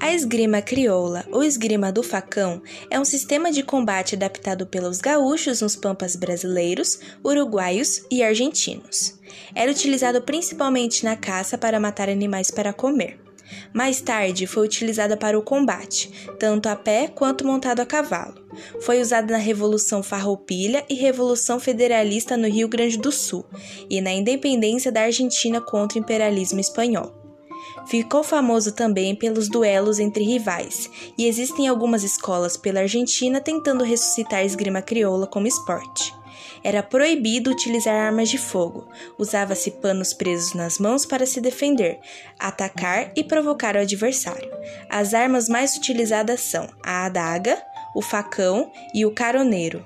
A esgrima crioula ou esgrima do facão é um sistema de combate adaptado pelos gaúchos nos pampas brasileiros, uruguaios e argentinos. Era utilizado principalmente na caça para matar animais para comer. Mais tarde foi utilizada para o combate, tanto a pé quanto montado a cavalo. Foi usada na Revolução Farroupilha e Revolução Federalista no Rio Grande do Sul e na independência da Argentina contra o imperialismo espanhol. Ficou famoso também pelos duelos entre rivais, e existem algumas escolas pela Argentina tentando ressuscitar a esgrima crioula como esporte. Era proibido utilizar armas de fogo. Usava-se panos presos nas mãos para se defender, atacar e provocar o adversário. As armas mais utilizadas são a adaga, o facão e o caroneiro.